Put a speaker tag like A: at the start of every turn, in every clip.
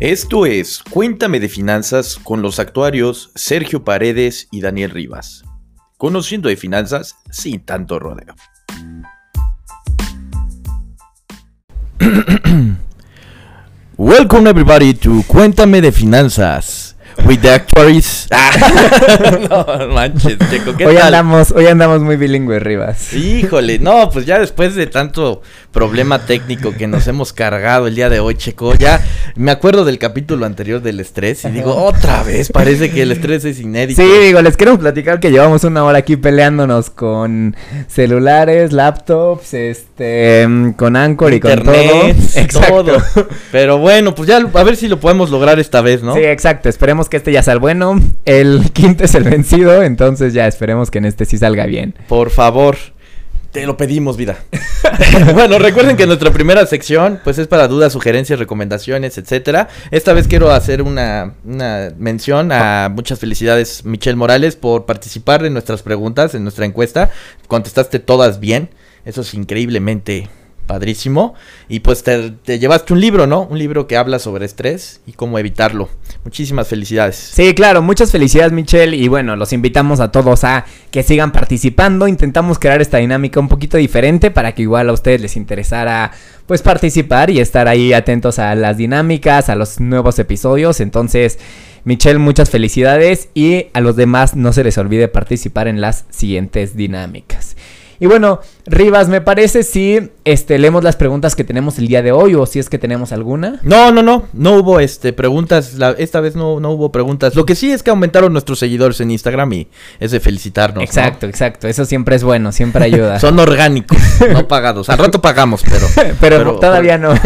A: Esto es Cuéntame de Finanzas con los actuarios Sergio Paredes y Daniel Rivas. Conociendo de finanzas sin tanto rodeo. Welcome everybody to Cuéntame de Finanzas with the actuaries.
B: no manches, Checo, ¿qué hoy Andamos, hoy andamos muy bilingües, Rivas.
A: Híjole, no, pues ya después de tanto problema técnico que nos hemos cargado el día de hoy, Checo, ya me acuerdo del capítulo anterior del estrés y digo, otra vez, parece que el estrés es inédito.
B: Sí, digo, les quiero platicar que llevamos una hora aquí peleándonos con celulares, laptops, este, con Anchor y con todo.
A: Exacto. Todo. Pero bueno, pues ya a ver si lo podemos lograr esta vez, ¿no?
B: Sí, exacto, esperemos que este ya sea el bueno. El quinto es el vencido, entonces ya esperemos que en este sí salga bien.
A: Por favor. Te lo pedimos, vida. bueno, recuerden que nuestra primera sección, pues es para dudas, sugerencias, recomendaciones, etcétera. Esta vez quiero hacer una, mención a muchas felicidades, Michelle Morales, por participar en nuestras preguntas, en nuestra encuesta. Contestaste todas bien. Eso es increíblemente padrísimo. Y pues te, llevaste un libro, ¿no? Un libro que habla sobre estrés y cómo evitarlo. Muchísimas felicidades.
B: Sí, claro, muchas felicidades Michelle. Y bueno, los invitamos a todos a que sigan participando. Intentamos crear esta dinámica un poquito diferente para que igual a ustedes les interesara pues participar y estar ahí atentos a las dinámicas, a los nuevos episodios. Entonces... Michelle, muchas felicidades y a los demás no se les olvide participar en las siguientes dinámicas. Y bueno, Rivas, me parece si este leemos las preguntas que tenemos el día de hoy o si es que tenemos alguna.
A: No, no, no, no hubo este preguntas, esta vez no, no hubo preguntas. Lo que sí es que aumentaron nuestros seguidores en Instagram y es de felicitarnos.
B: Exacto, exacto, eso siempre es bueno, siempre ayuda.
A: Son orgánicos, no pagados. Al rato pagamos, pero
B: pero, todavía no.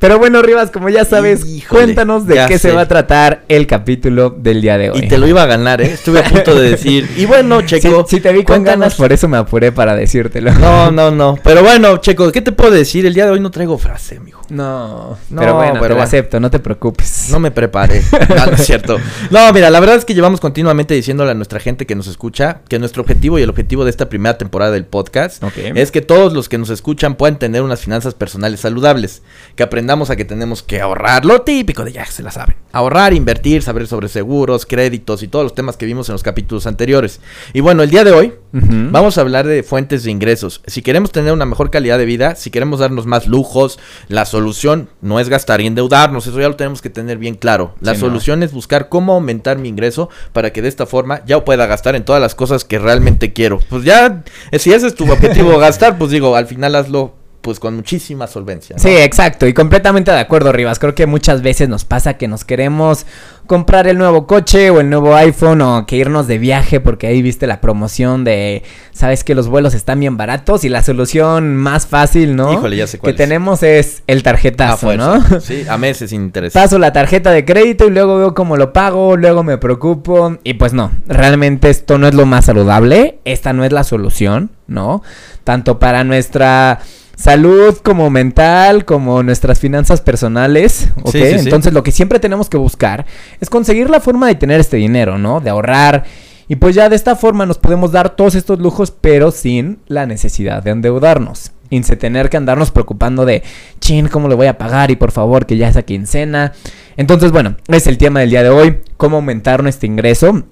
B: Pero bueno, Rivas, como ya sabes, cuéntanos de qué se va a tratar el capítulo del día de hoy.
A: Y te lo iba a ganar, ¿eh? Estuve a punto de decir. Y bueno, Checo.
B: Si, te vi con ganas, por eso me apuré para decírtelo.
A: No, no, no. Pero bueno, Checo, ¿qué te puedo decir? El día de hoy no traigo frase, amigo.
B: No, no pero bueno, pero te lo acepto, no te preocupes.
A: No me preparé. no, es cierto. No, mira, la verdad es que llevamos continuamente diciéndole a nuestra gente que nos escucha que nuestro objetivo y el objetivo de esta primera temporada del podcast es que todos los que nos escuchan puedan tener unas finanzas personales saludables, que aprendamos a que tenemos que ahorrar, lo típico de ya se la saben. Ahorrar, invertir, saber sobre seguros, créditos y todos los temas que vimos en los capítulos anteriores. Y bueno, el día de hoy vamos a hablar de fuentes de ingresos. Si queremos tener una mejor calidad de vida, si queremos darnos más lujos, la solución no es gastar y endeudarnos, eso ya lo tenemos que tener bien claro. La solución es buscar cómo aumentar mi ingreso para que de esta forma ya pueda gastar en todas las cosas que realmente quiero. Pues ya, si ese es tu objetivo gastar, pues digo, al final hazlo pues con muchísima solvencia.
B: Sí, exacto, y completamente de acuerdo, Rivas. Creo que muchas veces nos pasa que nos queremos comprar el nuevo coche o el nuevo iPhone o que irnos de viaje porque ahí viste la promoción de, sabes que los vuelos están bien baratos y la solución más fácil, ¿no?
A: Híjole, ya sé cuál
B: Que tenemos es el tarjetazo, ¿no?
A: Sí, a meses sin interés.
B: Paso la tarjeta de crédito y luego veo cómo lo pago, luego me preocupo y pues no, realmente esto no es lo más saludable, esta no es la solución, ¿no? Tanto para nuestra salud como mental, como nuestras finanzas personales, ¿ok? Entonces lo que siempre tenemos que buscar es conseguir la forma de tener este dinero, ¿no? De ahorrar. Y pues ya de esta forma nos podemos dar todos estos lujos, pero sin la necesidad de endeudarnos. Sin tener que andarnos preocupando de, chin, ¿cómo le voy a pagar? Y por favor, que ya esa quincena. Entonces, bueno, es el tema del día de hoy, cómo aumentar nuestro ingreso.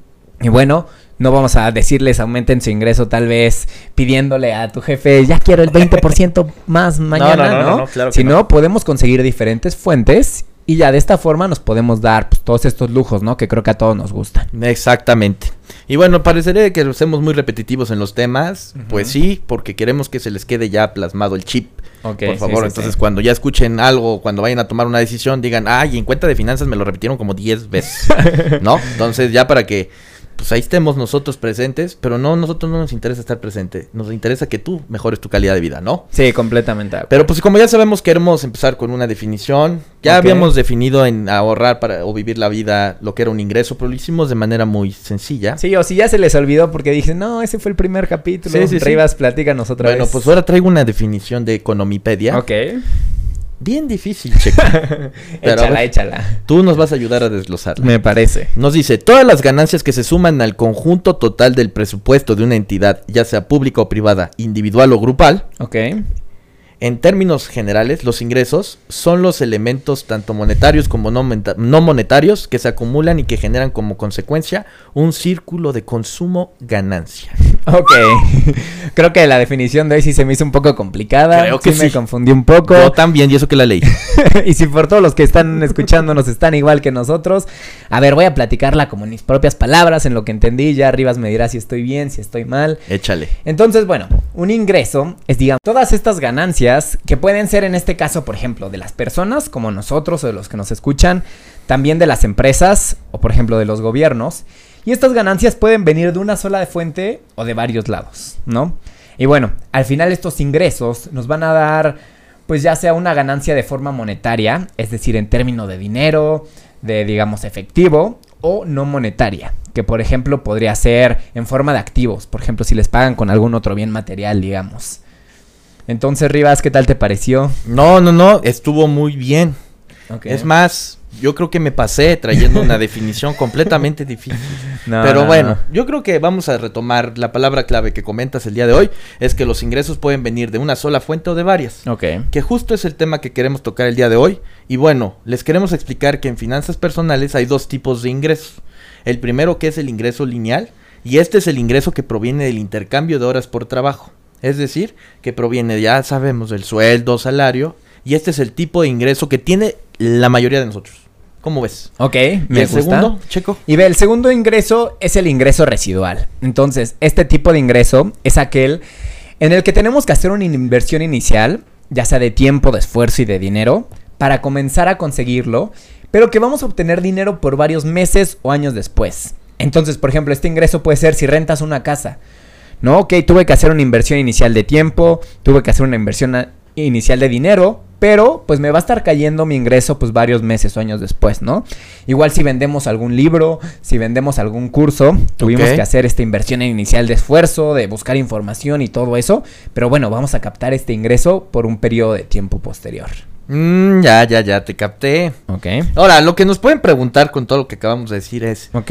B: Y bueno, no vamos a decirles aumenten su ingreso tal vez pidiéndole a tu jefe, ya quiero el 20% más mañana, ¿no? no, si no, podemos conseguir diferentes fuentes y ya de esta forma nos podemos dar pues, todos estos lujos, ¿no? Que creo que a todos nos gustan.
A: Exactamente. Y bueno, parecería que somos muy repetitivos en los temas. Pues sí, porque queremos que se les quede ya plasmado el chip. por favor, entonces cuando ya escuchen algo, cuando vayan a tomar una decisión, digan, ay, en cuenta de finanzas me lo repitieron como 10 veces. ¿No? Entonces ya para que pues ahí estemos nosotros presentes, pero no, nosotros no nos interesa estar presente, nos interesa que tú mejores tu calidad de vida, ¿no?
B: Sí, completamente.
A: Pero pues como ya sabemos queremos empezar con una definición, ya habíamos definido en ahorrar para o vivir la vida lo que era un ingreso, pero lo hicimos de manera muy sencilla.
B: Sí, o si ya se les olvidó porque dicen, no, ese fue el primer capítulo, sí, sí, Rivas, platícanos otra
A: vez. Bueno, pues ahora traigo una definición de economipedia.
B: Ok.
A: Bien difícil, Checo.
B: échala, échala.
A: Tú nos vas a ayudar a desglosarla.
B: Me parece.
A: Nos dice, todas las ganancias que se suman al conjunto total del presupuesto de una entidad, ya sea pública o privada, individual o grupal.
B: Ok.
A: En términos generales, los ingresos son los elementos tanto monetarios como no, monetarios que se acumulan y que generan como consecuencia un círculo de consumo-ganancia.
B: Ok, creo que la definición de hoy sí se me hizo un poco complicada. Creo que sí, me confundí un poco.
A: Yo también, y eso que la leí.
B: y si por todos los que están escuchándonos están igual que nosotros, a ver, voy a platicarla como en mis propias palabras, en lo que entendí. Ya Rivas me dirá si estoy bien, si estoy mal.
A: Échale.
B: Entonces, bueno, un ingreso es, digamos, todas estas ganancias que pueden ser en este caso, por ejemplo, de las personas como nosotros o de los que nos escuchan, también de las empresas o, por ejemplo, de los gobiernos. Y estas ganancias pueden venir de una sola fuente o de varios lados, ¿no? Y bueno, al final estos ingresos nos van a dar, pues ya sea una ganancia de forma monetaria, es decir, en términos de dinero, de digamos efectivo, o no monetaria, que por ejemplo podría ser en forma de activos, por ejemplo si les pagan con algún otro bien material, digamos. Entonces, Rivas, ¿qué tal te pareció?
A: No, no, no, estuvo muy bien. Es más, yo creo que me pasé trayendo una definición completamente difícil. Pero bueno, yo creo que vamos a retomar la palabra clave que comentas el día de hoy, es que los ingresos pueden venir de una sola fuente o de varias.
B: Ok.
A: Que justo es el tema que queremos tocar el día de hoy. Y bueno, les queremos explicar que en finanzas personales hay dos tipos de ingresos. El primero que es el ingreso lineal y este es el ingreso que proviene del intercambio de horas por trabajo. Es decir, que proviene, ya sabemos, del sueldo, salario, y este es el tipo de ingreso que tiene la mayoría de nosotros. ¿Cómo ves?
B: Ok,
A: me ¿Y el segundo, Checo?
B: Y ve, el segundo ingreso es el ingreso residual. Entonces, este tipo de ingreso es aquel en el que tenemos que hacer una inversión inicial, ya sea de tiempo, de esfuerzo y de dinero, para comenzar a conseguirlo, pero que vamos a obtener dinero por varios meses o años después. Entonces, por ejemplo, este ingreso puede ser si rentas una casa. ¿No? Ok, tuve que hacer una inversión inicial de tiempo, tuve que hacer una inversión inicial de dinero, pero pues me va a estar cayendo mi ingreso pues varios meses o años después, ¿no? Igual si vendemos algún libro, si vendemos algún curso, tuvimos que hacer esta inversión inicial de esfuerzo, de buscar información y todo eso, pero bueno, vamos a captar este ingreso por un periodo de tiempo posterior.
A: Mm, ya, ya, ya, te capté.
B: Ok.
A: Ahora, lo que nos pueden preguntar con todo lo que acabamos de decir es...
B: Ok.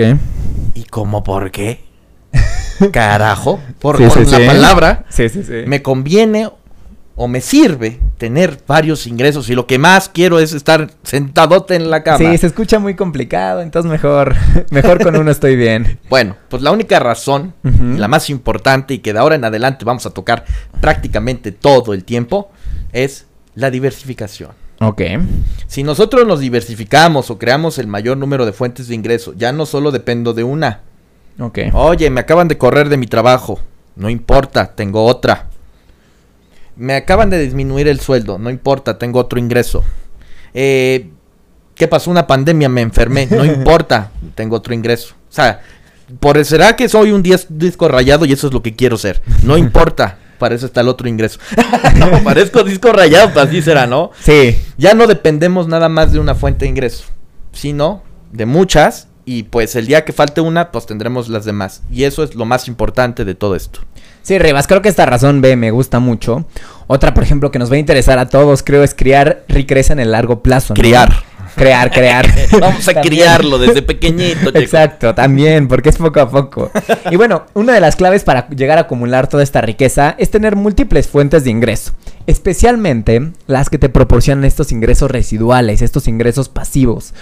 A: ¿Y cómo por qué? Carajo, por, la palabra.
B: Sí, sí, sí.
A: ¿Me conviene o me sirve tener varios ingresos y lo que más quiero es estar sentadote en la cama.
B: Sí, se escucha muy complicado, entonces mejor, mejor con uno estoy bien.
A: Bueno, pues la única razón, la más importante y que de ahora en adelante vamos a tocar prácticamente todo el tiempo, es la diversificación.
B: Ok.
A: Si nosotros nos diversificamos o creamos el mayor número de fuentes de ingreso, ya no solo dependo de una.
B: Ok.
A: Oye, me acaban de correr de mi trabajo. No importa, tengo otra me acaban de disminuir el sueldo, no importa, tengo otro ingreso. Eh, ¿Qué pasó? Una pandemia, me enfermé, no importa, tengo otro ingreso. O sea, por será que soy un disco rayado y eso es lo que quiero ser. No importa, para eso está el otro ingreso. no, parezco disco rayado, pues así será, ¿no?
B: Sí.
A: Ya no dependemos nada más de una fuente de ingreso, sino de muchas y pues el día que falte una, pues tendremos las demás. Y eso es lo más importante de todo esto.
B: Sí, Rivas, creo que esta razón B me gusta mucho. Otra, por ejemplo, que nos va a interesar a todos, creo, es criar riqueza en el largo plazo.
A: Criar.
B: Crear, crear.
A: Vamos a criarlo desde pequeñito.
B: Exacto, también, porque es poco a poco. Y bueno, una de las claves para llegar a acumular toda esta riqueza es tener múltiples fuentes de ingreso, especialmente las que te proporcionan estos ingresos residuales, estos ingresos pasivos.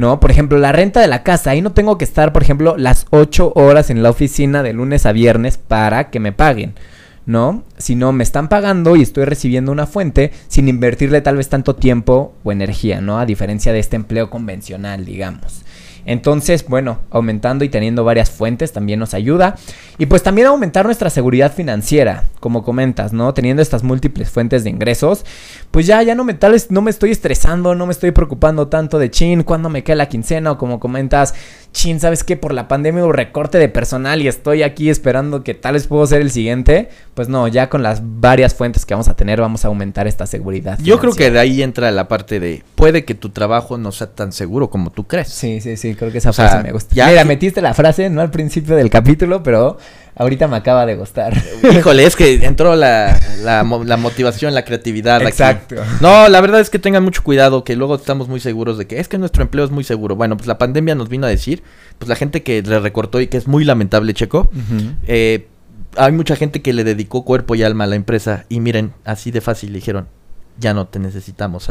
B: ¿No? Por ejemplo, la renta de la casa, ahí no tengo que estar, por ejemplo, las 8 horas en la oficina de lunes a viernes para que me paguen, ¿no? Si no me están pagando y estoy recibiendo una fuente sin invertirle tal vez tanto tiempo o energía, ¿no? A diferencia de este empleo convencional, digamos. Entonces, bueno, aumentando y teniendo varias fuentes también nos ayuda. Y pues también aumentar nuestra seguridad financiera, como comentas, ¿no? Teniendo estas múltiples fuentes de ingresos, pues ya, ya no me, tal no me estoy estresando, no me estoy preocupando tanto de chin, cuando me queda la quincena o como comentas, chin, ¿sabes qué? Por la pandemia hubo recorte de personal y estoy aquí esperando que tal vez puedo ser el siguiente. Pues no, ya con las varias fuentes que vamos a tener vamos a aumentar esta seguridad.
A: Yo creo que de ahí entra la parte de, puede que tu trabajo no sea tan seguro como tú crees.
B: Sí, sí, sí, creo que esa frase me gusta. Ya Mira, metiste la frase, no al principio del capítulo, pero ahorita me acaba de gustar.
A: Híjole, es que entró la, la, motivación, la creatividad.
B: Exacto.
A: No, la verdad es que tengan mucho cuidado, que luego estamos muy seguros de que es que nuestro empleo es muy seguro. Bueno, pues la pandemia nos vino a decir, pues la gente que le recortó y que es muy lamentable, Checo, eh, hay mucha gente que le dedicó cuerpo y alma a la empresa y miren, así de fácil le dijeron, ya no te necesitamos.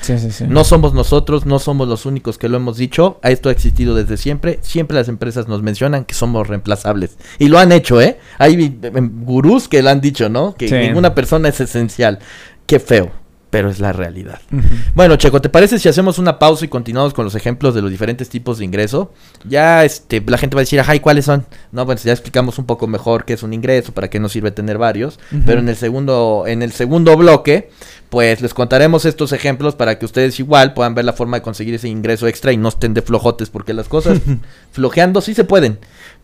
A: Sí, sí, sí. No somos nosotros, no somos los únicos que lo hemos dicho, esto ha existido desde siempre, siempre las empresas nos mencionan que somos reemplazables. Y lo han hecho, ¿eh? Hay em, gurús que lo han dicho, ¿no? Que ninguna persona es esencial. Qué feo pero es la realidad. Bueno, Checo, ¿te parece si hacemos una pausa y continuamos con los ejemplos de los diferentes tipos de ingreso? Ya este, la gente va a decir, ajá, ¿y cuáles son? No, bueno, ya explicamos un poco mejor qué es un ingreso, para qué nos sirve tener varios, pero en el segundo en el segundo bloque, pues les contaremos estos ejemplos para que ustedes igual puedan ver la forma de conseguir ese ingreso extra y no estén de flojotes, porque las cosas flojeando sí se pueden,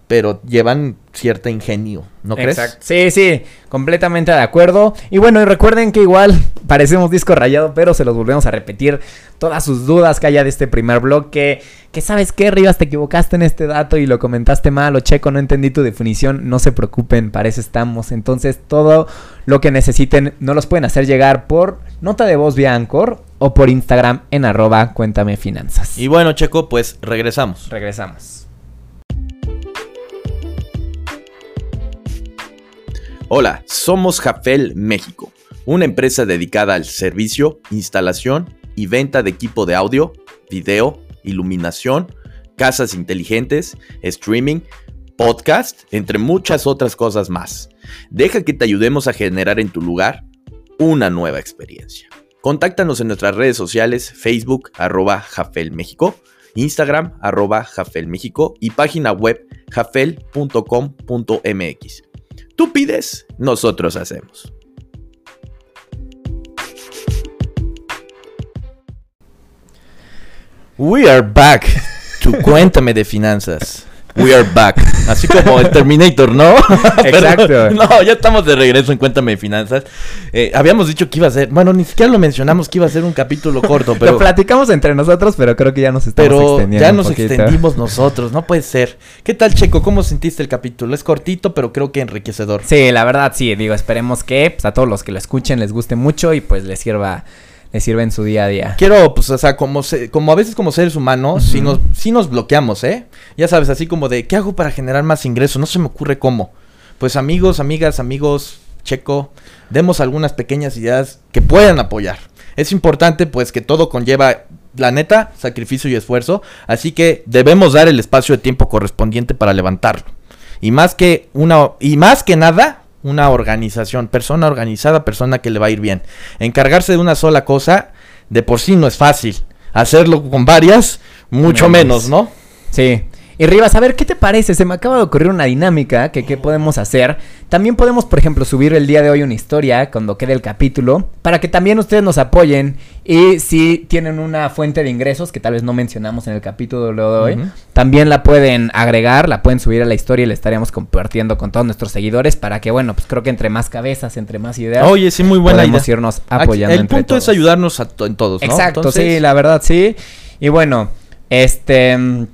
A: pero llevan cierto ingenio, ¿no crees? Exacto.
B: Sí, sí, completamente de acuerdo. Y bueno, y recuerden que igual parecemos disco rayado, pero se los volvemos a repetir. Todas sus dudas que haya de este primer bloque. Que sabes qué, Rivas, te equivocaste en este dato y lo comentaste mal o checo, no entendí tu definición. No se preocupen, para eso estamos. Entonces, todo lo que necesiten no los pueden hacer llegar por nota de voz vía Anchor o por Instagram en arroba cuéntame finanzas.
A: Y bueno, Checo, pues regresamos.
B: Regresamos.
C: Hola, somos Jafel México, una empresa dedicada al servicio, instalación y venta de equipo de audio, video, iluminación, casas inteligentes, streaming, podcast, entre muchas otras cosas más. Deja que te ayudemos a generar en tu lugar una nueva experiencia. Contáctanos en nuestras redes sociales, Facebook, arroba Jafel México, Instagram, arroba Jafel México y página web jafel.com.mx. Tú pides, nosotros hacemos.
A: We are back to Cuéntame de Finanzas. We are back. Así como el Terminator, ¿no? Exacto. no, ya estamos de regreso en Cuéntame de Finanzas. Eh, habíamos dicho que iba a ser, bueno, ni siquiera lo mencionamos que iba a ser un capítulo corto, pero...
B: Lo platicamos entre nosotros, pero creo que ya nos estamos pero extendiendo
A: ya nos extendimos nosotros, no puede ser. ¿Qué tal, Checo? ¿Cómo sentiste el capítulo? Es cortito, pero creo que enriquecedor.
B: Sí, la verdad, sí. Digo, esperemos que pues, a todos los que lo escuchen les guste mucho y pues les sirva le sirve en su día a día.
A: Quiero, pues, o sea, como, como a veces como seres humanos, si, nos, si nos bloqueamos, ¿eh? Ya sabes, así como de, ¿qué hago para generar más ingresos? No se me ocurre cómo. Pues amigos, amigas, amigos, checo, demos algunas pequeñas ideas que puedan apoyar. Es importante, pues, que todo conlleva, la neta, sacrificio y esfuerzo, así que debemos dar el espacio de tiempo correspondiente para levantarlo. Y más que una, y más que nada, una organización, persona organizada, persona que le va a ir bien. Encargarse de una sola cosa, de por sí no es fácil. Hacerlo con varias, mucho menos, ¿no?
B: Sí. Y Rivas, a ver, ¿qué te parece? Se me acaba de ocurrir una dinámica que qué podemos hacer. También podemos, por ejemplo, subir el día de hoy una historia cuando quede el capítulo para que también ustedes nos apoyen y si tienen una fuente de ingresos que tal vez no mencionamos en el capítulo de hoy, también la pueden agregar, la pueden subir a la historia y la estaríamos compartiendo con todos nuestros seguidores para que, bueno, pues creo que entre más cabezas, entre más ideas,
A: Oye, sí, muy buena
B: podemos irnos apoyando.
A: el punto es ayudarnos a en todos,
B: ¿no? Exacto, sí, la verdad, sí. Y bueno, este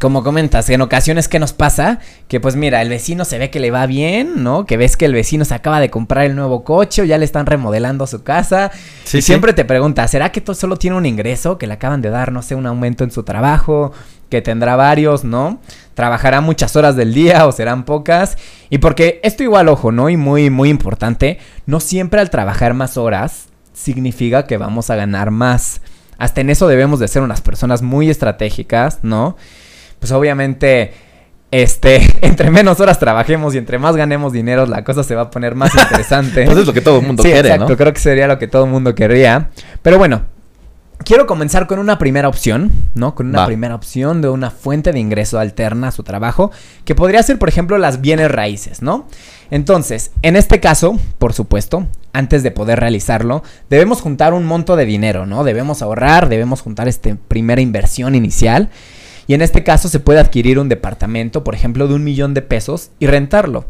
B: como comentas, en ocasiones que nos pasa que pues mira, el vecino se ve que le va bien, ¿no? Que ves que el vecino se acaba de comprar el nuevo coche o ya le están remodelando su casa. y siempre te preguntas, ¿será que todo solo tiene un ingreso? Que le acaban de dar, no sé, un aumento en su trabajo, que tendrá varios, ¿no? Trabajará muchas horas del día o serán pocas. Y porque esto igual, ojo, ¿no? Y muy, muy importante, no siempre al trabajar más horas significa que vamos a ganar más. Hasta en eso debemos de ser unas personas muy estratégicas, ¿no? Pues obviamente, este, entre menos horas trabajemos y entre más ganemos dinero, la cosa se va a poner más interesante.
A: Entonces es lo que todo el mundo quiere,
B: exacto, creo que sería lo que todo el mundo querría. Pero bueno, quiero comenzar con una primera opción, ¿no? Con una primera opción de una fuente de ingreso alterna a su trabajo, que podría ser, por ejemplo, las bienes raíces, ¿no? Entonces, en este caso, por supuesto, antes de poder realizarlo, debemos juntar un monto de dinero, ¿no? Debemos ahorrar, debemos juntar esta primera inversión inicial. Y en este caso se puede adquirir un departamento, por ejemplo, de un millón de pesos y rentarlo.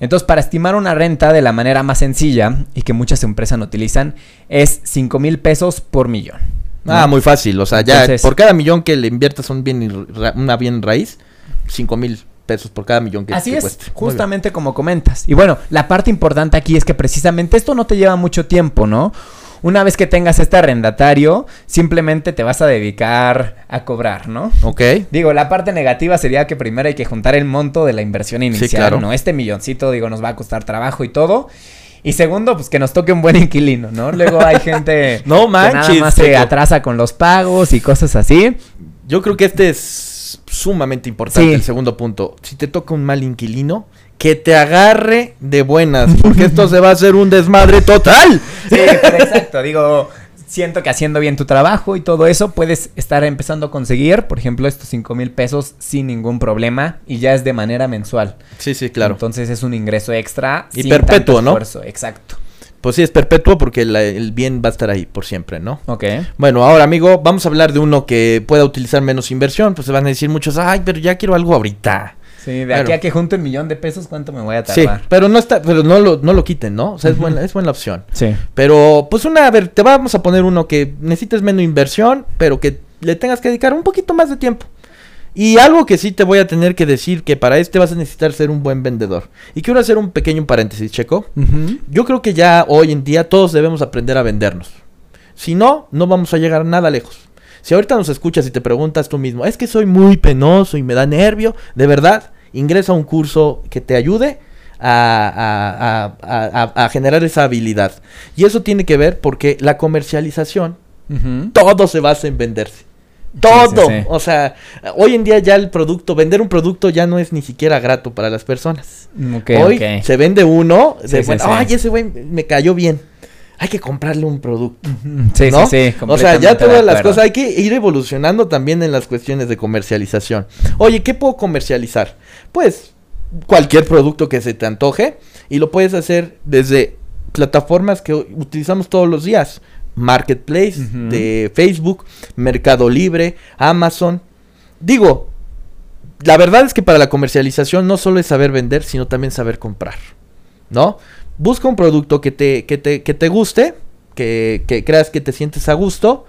B: Entonces, para estimar una renta de la manera más sencilla y que muchas empresas no utilizan, es 5 mil pesos por millón.
A: Ah, muy fácil. O sea, ya por cada millón que le inviertas un bien, una bien raíz, 5 mil pesos por cada millón que,
B: Así es, justamente como comentas. Y bueno, la parte importante aquí es que precisamente esto no te lleva mucho tiempo, ¿no? Una vez que tengas este arrendatario, simplemente te vas a dedicar a cobrar, ¿no?
A: Ok.
B: Digo, la parte negativa sería que primero hay que juntar el monto de la inversión inicial, sí, claro. ¿no? Este milloncito, digo, nos va a costar trabajo y todo. Y segundo, pues que nos toque un buen inquilino, ¿no? Luego hay gente
A: no manches,
B: que nada más se atrasa con los pagos y cosas así.
A: Yo creo que este es sumamente importante, el segundo punto. Si te toca un mal inquilino, que te agarre de buenas, porque esto se va a hacer un desmadre total.
B: Sí, exacto, digo, siento que haciendo bien tu trabajo y todo eso, puedes estar empezando a conseguir, por ejemplo, estos 5 mil pesos sin ningún problema y ya es de manera mensual.
A: Sí, sí, claro.
B: Entonces es un ingreso extra.
A: Y perpetuo, ¿no?
B: Exacto.
A: Pues sí, es perpetuo porque el bien va a estar ahí por siempre, ¿no?
B: Ok.
A: Bueno, ahora, amigo, vamos a hablar de uno que pueda utilizar menos inversión. Pues se van a decir muchos, ay, pero ya quiero algo ahorita.
B: Sí, de aquí a que junto un millón de pesos, ¿cuánto me voy a tardar?
A: Sí, pero no está, pero no lo, no lo quiten, ¿no? O sea, es buena, es buena opción.
B: Sí.
A: Pero, pues una, a ver, te vamos a poner uno que necesites menos inversión, pero que le tengas que dedicar un poquito más de tiempo. Y algo que sí te voy a tener que decir, que para este vas a necesitar ser un buen vendedor. Y quiero hacer un pequeño paréntesis, Checo. Yo creo que ya hoy en día todos debemos aprender a vendernos. Si no, no vamos a llegar nada lejos. Si ahorita nos escuchas y te preguntas tú mismo, es que soy muy penoso y me da nervio, de verdad, ingresa a un curso que te ayude a, generar esa habilidad. Y eso tiene que ver porque la comercialización, todo se basa en venderse. Todo. O sea, hoy en día ya el producto, vender un producto ya no es ni siquiera grato para las personas. hoy se vende uno, de, ay, ese güey me cayó bien hay que comprarle un producto.
B: Sí, sí, sí.
A: O sea, ya todas las cosas, hay que ir evolucionando también en las cuestiones de comercialización. Oye, ¿qué puedo comercializar? Pues cualquier producto que se te antoje y lo puedes hacer desde plataformas que utilizamos todos los días. Marketplace de Facebook, Mercado Libre, Amazon. Digo, la verdad es que para la comercialización no solo es saber vender, sino también saber comprar. ¿No? Busca un producto que te, que te, que te guste, que, que creas que te sientes a gusto,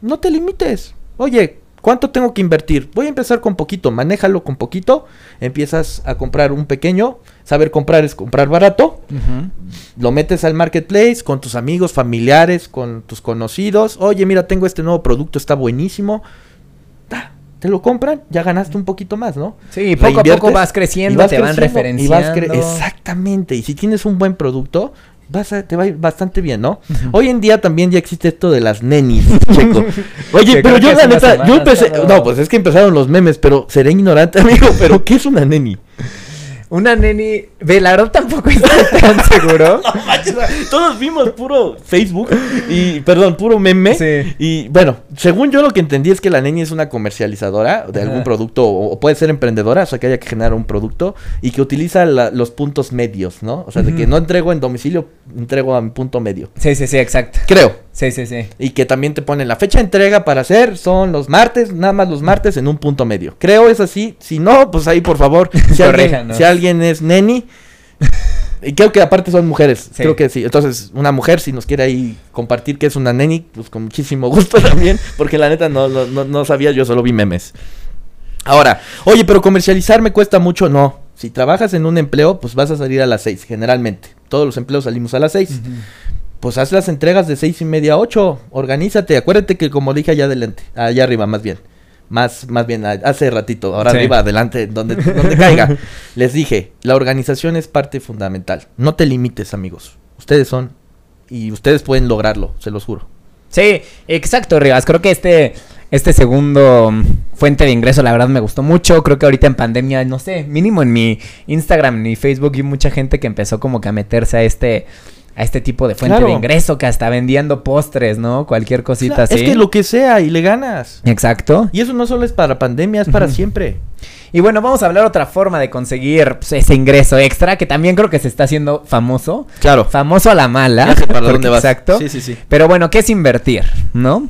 A: no te limites. Oye, ¿cuánto tengo que invertir? Voy a empezar con poquito, manéjalo con poquito, empiezas a comprar un pequeño, saber comprar es comprar barato, lo metes al marketplace con tus amigos, familiares, con tus conocidos, oye, mira, tengo este nuevo producto, está buenísimo, te lo compran, ya ganaste un poquito más, ¿no?
B: Sí, poco a poco vas creciendo, te van referenciando.
A: exactamente, y si tienes un buen producto, vas a, te va a ir bastante bien, ¿no? Hoy en día también ya existe esto de las nenis, checo. Oye, pero yo la neta, yo empecé, no, pues es que empezaron los memes, pero seré ignorante, amigo, pero ¿qué es una neni?
B: Una neni. Ve, la verdad tampoco estoy tan seguro.
A: todos vimos puro Facebook y, perdón, puro meme. Sí. Y bueno, según yo lo que entendí es que la neni es una comercializadora de algún producto o, puede ser emprendedora, o sea que haya que generar un producto y que utiliza los puntos medios, ¿no? O sea, de que no entrego en domicilio, entrego a mi punto medio.
B: Sí, sí, sí, exacto.
A: Creo.
B: Sí, sí, sí.
A: Y que también te ponen la fecha de entrega para hacer, son los martes, nada más los martes en un punto medio. Creo es así. Si no, pues ahí por favor, si, alguien, si alguien es neni. Y creo que aparte son mujeres, creo que sí. Entonces, una mujer, si nos quiere ahí compartir que es una neni, pues con muchísimo gusto también, porque la neta no, no, no sabía, yo solo vi memes. Ahora, oye, pero comercializar me cuesta mucho, no. Si trabajas en un empleo, pues vas a salir a las seis, generalmente. Todos los empleos salimos a las seis pues haz las entregas de seis y media a ocho. Organízate. Acuérdate que como dije allá adelante, allá arriba más bien. Más, más bien, hace ratito, ahora arriba, adelante, donde, donde caiga. Les dije, la organización es parte fundamental. No te limites, amigos. Ustedes son y ustedes pueden lograrlo, se los juro.
B: Sí, exacto, Rivas. Creo que este, este segundo fuente de ingreso, la verdad, me gustó mucho. Creo que ahorita en pandemia, no sé, mínimo en mi Instagram ni Facebook, y mucha gente que empezó como que a meterse a este a este tipo de fuente de ingreso que hasta vendiendo postres, ¿no? Cualquier cosita así.
A: Es que lo que sea y le ganas.
B: Exacto.
A: Y eso no solo es para pandemia, es para siempre.
B: Y bueno, vamos a hablar otra forma de conseguir pues, ese ingreso extra que también creo que se está haciendo famoso.
A: Claro.
B: Famoso a la mala.
A: para dónde vas.
B: Exacto.
A: Sí, sí, sí.
B: Pero bueno, ¿qué es invertir? ¿No?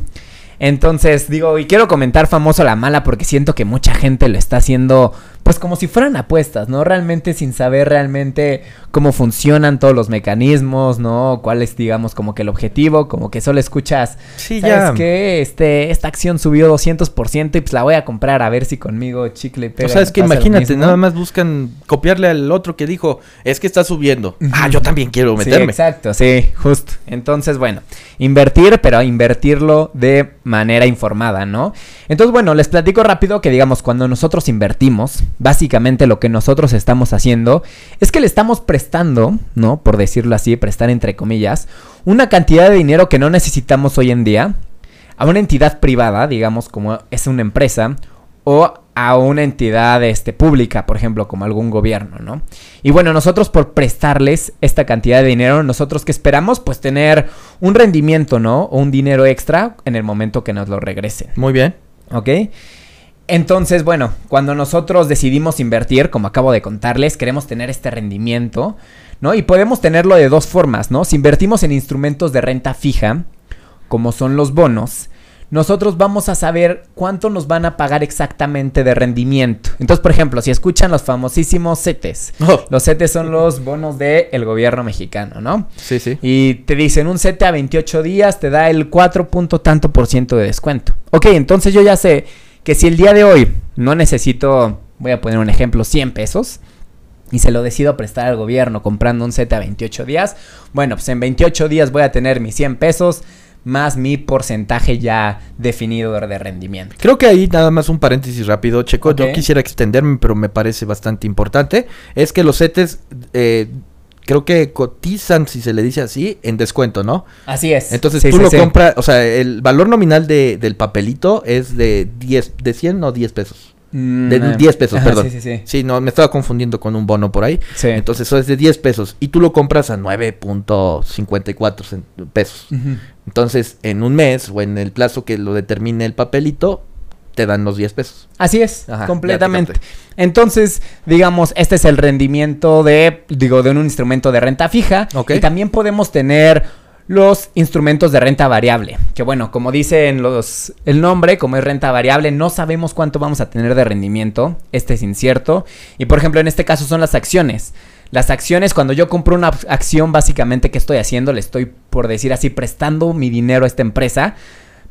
B: Entonces, digo, y quiero comentar famoso a la mala porque siento que mucha gente lo está haciendo pues como si fueran apuestas, ¿no? Realmente sin saber realmente cómo funcionan todos los mecanismos, ¿no? Cuál es, digamos, como que el objetivo, como que solo escuchas, sí, ¿sabes ya. qué? Este, esta acción subió 200% y pues la voy a comprar a ver si conmigo chicle pega.
A: O sea, es que imagínate, nada más buscan copiarle al otro que dijo, es que está subiendo. Ah, yo también quiero meterme.
B: Sí, exacto, sí, justo. Entonces, bueno, invertir, pero invertirlo de manera informada, ¿no? Entonces, bueno, les platico rápido que digamos, cuando nosotros invertimos, básicamente lo que nosotros estamos haciendo es que le estamos prestando, ¿no? Por decirlo así, prestar entre comillas, una cantidad de dinero que no necesitamos hoy en día a una entidad privada, digamos como es una empresa, o a una entidad este, pública, por ejemplo, como algún gobierno, ¿no? Y bueno, nosotros por prestarles esta cantidad de dinero, nosotros que esperamos, pues tener un rendimiento, ¿no? O un dinero extra en el momento que nos lo regresen.
A: Muy bien.
B: ¿Ok? Entonces, bueno, cuando nosotros decidimos invertir, como acabo de contarles, queremos tener este rendimiento, ¿no? Y podemos tenerlo de dos formas, ¿no? Si invertimos en instrumentos de renta fija, como son los bonos, nosotros vamos a saber cuánto nos van a pagar exactamente de rendimiento. Entonces, por ejemplo, si escuchan los famosísimos CETES, oh. los CETES son los bonos del gobierno mexicano, ¿no?
A: Sí, sí.
B: Y te dicen un CETE a 28 días te da el 4 punto tanto por ciento de descuento. Ok, entonces yo ya sé que si el día de hoy no necesito, voy a poner un ejemplo, 100 pesos, y se lo decido prestar al gobierno comprando un set a 28 días, bueno, pues en 28 días voy a tener mis 100 pesos más mi porcentaje ya definido de rendimiento.
A: Creo que ahí nada más un paréntesis rápido, Checo. Yo quisiera extenderme, pero me parece bastante importante. Es que los CETES eh, creo que cotizan, si se le dice así, en descuento, ¿no?
B: Así es.
A: Entonces tú lo compras, o sea, el valor nominal de, del papelito es de 10, de 100 o 10 pesos. Mm, de 10 pesos, perdón. Sí, sí, sí. Sí, no, me estaba confundiendo con un bono por ahí. Sí. Entonces eso es de 10 pesos. Y tú lo compras a 9.54 pesos. Entonces, en un mes o en el plazo que lo determine el papelito, te dan los 10 pesos.
B: Así es, completamente. Entonces, digamos, este es el rendimiento de, digo, de un instrumento de renta fija. Y también podemos tener los instrumentos de renta variable. Que bueno, como dice en los, el nombre, como es renta variable, no sabemos cuánto vamos a tener de rendimiento. Este es incierto. Y por ejemplo, en este caso son las acciones. Las acciones, cuando yo compro una acción, básicamente, ¿qué estoy haciendo? Le estoy, por decir así, prestando mi dinero a esta empresa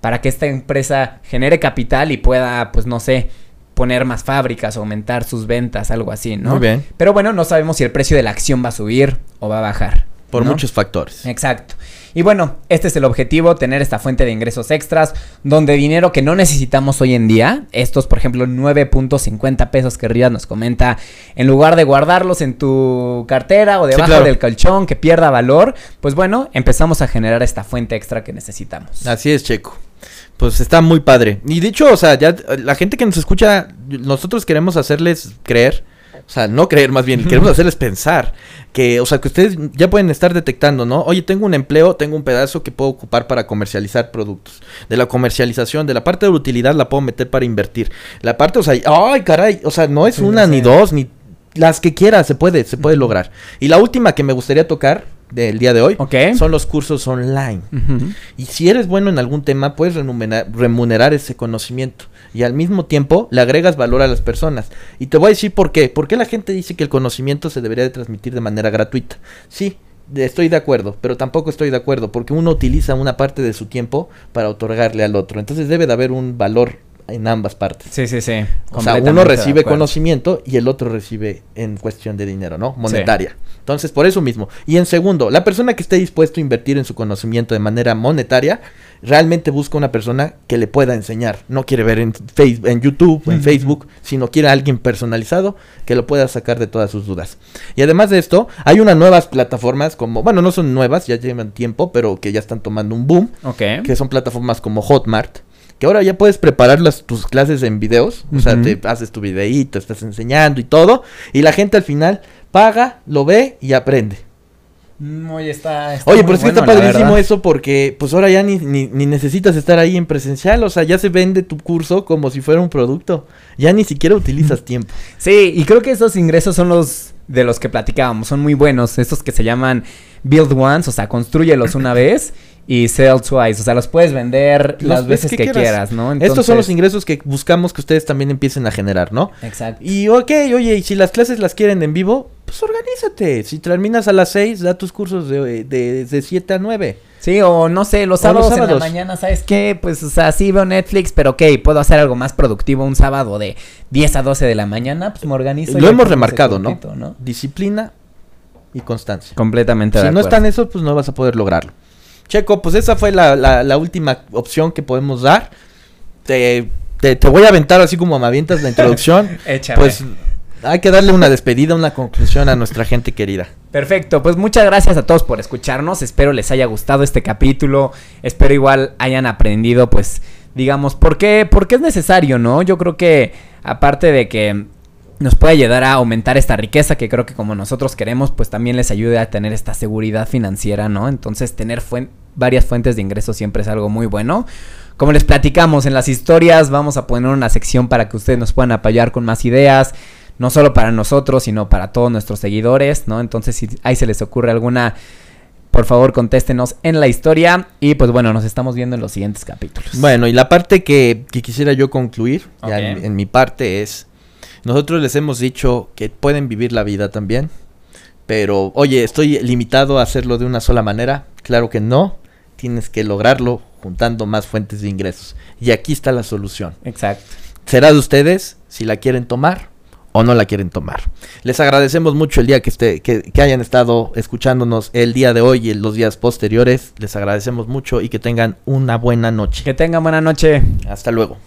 B: para que esta empresa genere capital y pueda, pues no sé, poner más fábricas, aumentar sus ventas, algo así, ¿no?
A: Muy bien.
B: Pero bueno, no sabemos si el precio de la acción va a subir o va a bajar.
A: Por muchos factores.
B: Exacto. Y bueno, este es el objetivo, tener esta fuente de ingresos extras, donde dinero que no necesitamos hoy en día, estos por ejemplo 9.50 pesos que Rivas nos comenta, en lugar de guardarlos en tu cartera o debajo del colchón que pierda valor, pues bueno, empezamos a generar esta fuente extra que necesitamos.
A: Así es, Checo. Pues está muy padre. Y dicho, o sea, ya la gente que nos escucha, nosotros queremos hacerles creer o sea, no creer más bien, queremos hacerles pensar que, o sea, que ustedes ya pueden estar detectando, ¿no? Oye, tengo un empleo, tengo un pedazo que puedo ocupar para comercializar productos. De la comercialización, de la parte de utilidad la puedo meter para invertir. La parte, o sea, ay, caray, o sea, no es una ni dos, ni las que quieras, se puede, se puede lograr. Y la última que me gustaría tocar del día de hoy son los cursos online. Y si eres bueno en algún tema, puedes remunerar, ese conocimiento. Y al mismo tiempo le agregas valor a las personas. Y te voy a decir por qué. ¿Por qué la gente dice que el conocimiento se debería de transmitir de manera gratuita? Sí, estoy de acuerdo, pero tampoco estoy de acuerdo porque uno utiliza una parte de su tiempo para otorgarle al otro. Entonces debe de haber un valor en ambas partes.
B: Sí, sí, sí.
A: O sea, uno recibe conocimiento y el otro recibe en cuestión de dinero, ¿no? Monetaria. Entonces, por eso mismo. Y en segundo, la persona que esté dispuesto a invertir en su conocimiento de manera monetaria, realmente busca una persona que le pueda enseñar. No quiere ver en, Facebook, en YouTube en Facebook, sino quiere a alguien personalizado que lo pueda sacar de todas sus dudas. Y además de esto, hay unas nuevas plataformas como, bueno, no son nuevas, ya llevan tiempo, pero que ya están tomando un boom.
B: Ok.
A: Que son plataformas como Hotmart que ahora ya puedes preparar las, tus clases en videos, o sea, te haces tu videíto, estás enseñando y todo, y la gente al final paga, lo ve y aprende.
B: Mm, oye, está,
A: Oye, pero es que está padrísimo eso porque pues ahora ya ni, ni, ni, necesitas estar ahí en presencial, o sea, ya se vende tu curso como si fuera un producto, ya ni siquiera utilizas tiempo.
B: Sí, y creo que esos ingresos son los de los que platicábamos, son muy buenos, estos que se llaman build once, o sea, construyelos una vez y sell twice. O sea, los puedes vender las veces que, quieras, ¿no?
A: Estos son los ingresos que buscamos que ustedes también empiecen a generar, ¿no?
B: Exacto.
A: Y ok, oye, y si las clases las quieren en vivo, pues organízate. Si terminas a las 6, da tus cursos de, de, de 7 a 9.
B: Sí, o no sé, los sábados, en la mañana, ¿sabes qué? Pues, o sea, sí veo Netflix, pero ok, puedo hacer algo más productivo un sábado de 10 a 12 de la mañana, pues me organizo.
A: Lo hemos remarcado, ¿no? Disciplina y constancia.
B: Completamente.
A: Si no están eso, pues no vas a poder lograrlo. Checo, pues esa fue la, la, última opción que podemos dar. Te, te, voy a aventar así como me avientas la introducción.
B: Échame.
A: Pues hay que darle una despedida, una conclusión a nuestra gente querida.
B: Perfecto, pues muchas gracias a todos por escucharnos. Espero les haya gustado este capítulo. Espero igual hayan aprendido, pues, digamos, por qué, por qué es necesario, ¿no? Yo creo que, aparte de que nos puede ayudar a aumentar esta riqueza que creo que como nosotros queremos, pues también les ayude a tener esta seguridad financiera, ¿no? Entonces tener varias fuentes de ingresos siempre es algo muy bueno. Como les platicamos en las historias, vamos a poner una sección para que ustedes nos puedan apoyar con más ideas, no solo para nosotros, sino para todos nuestros seguidores, ¿no? Entonces si ahí se les ocurre alguna por favor contéstenos en la historia y pues bueno, nos estamos viendo en los siguientes capítulos.
A: Bueno, y la parte que, quisiera yo concluir en, mi parte es nosotros les hemos dicho que pueden vivir la vida también, pero oye, estoy limitado a hacerlo de una sola manera. Claro que no, tienes que lograrlo juntando más fuentes de ingresos. Y aquí está la solución.
B: Exacto.
A: Será de ustedes si la quieren tomar o no la quieren tomar. Les agradecemos mucho el día que, esté, que, que, hayan estado escuchándonos el día de hoy y los días posteriores. Les agradecemos mucho y que tengan una buena noche.
B: Que tengan buena noche.
A: Hasta luego.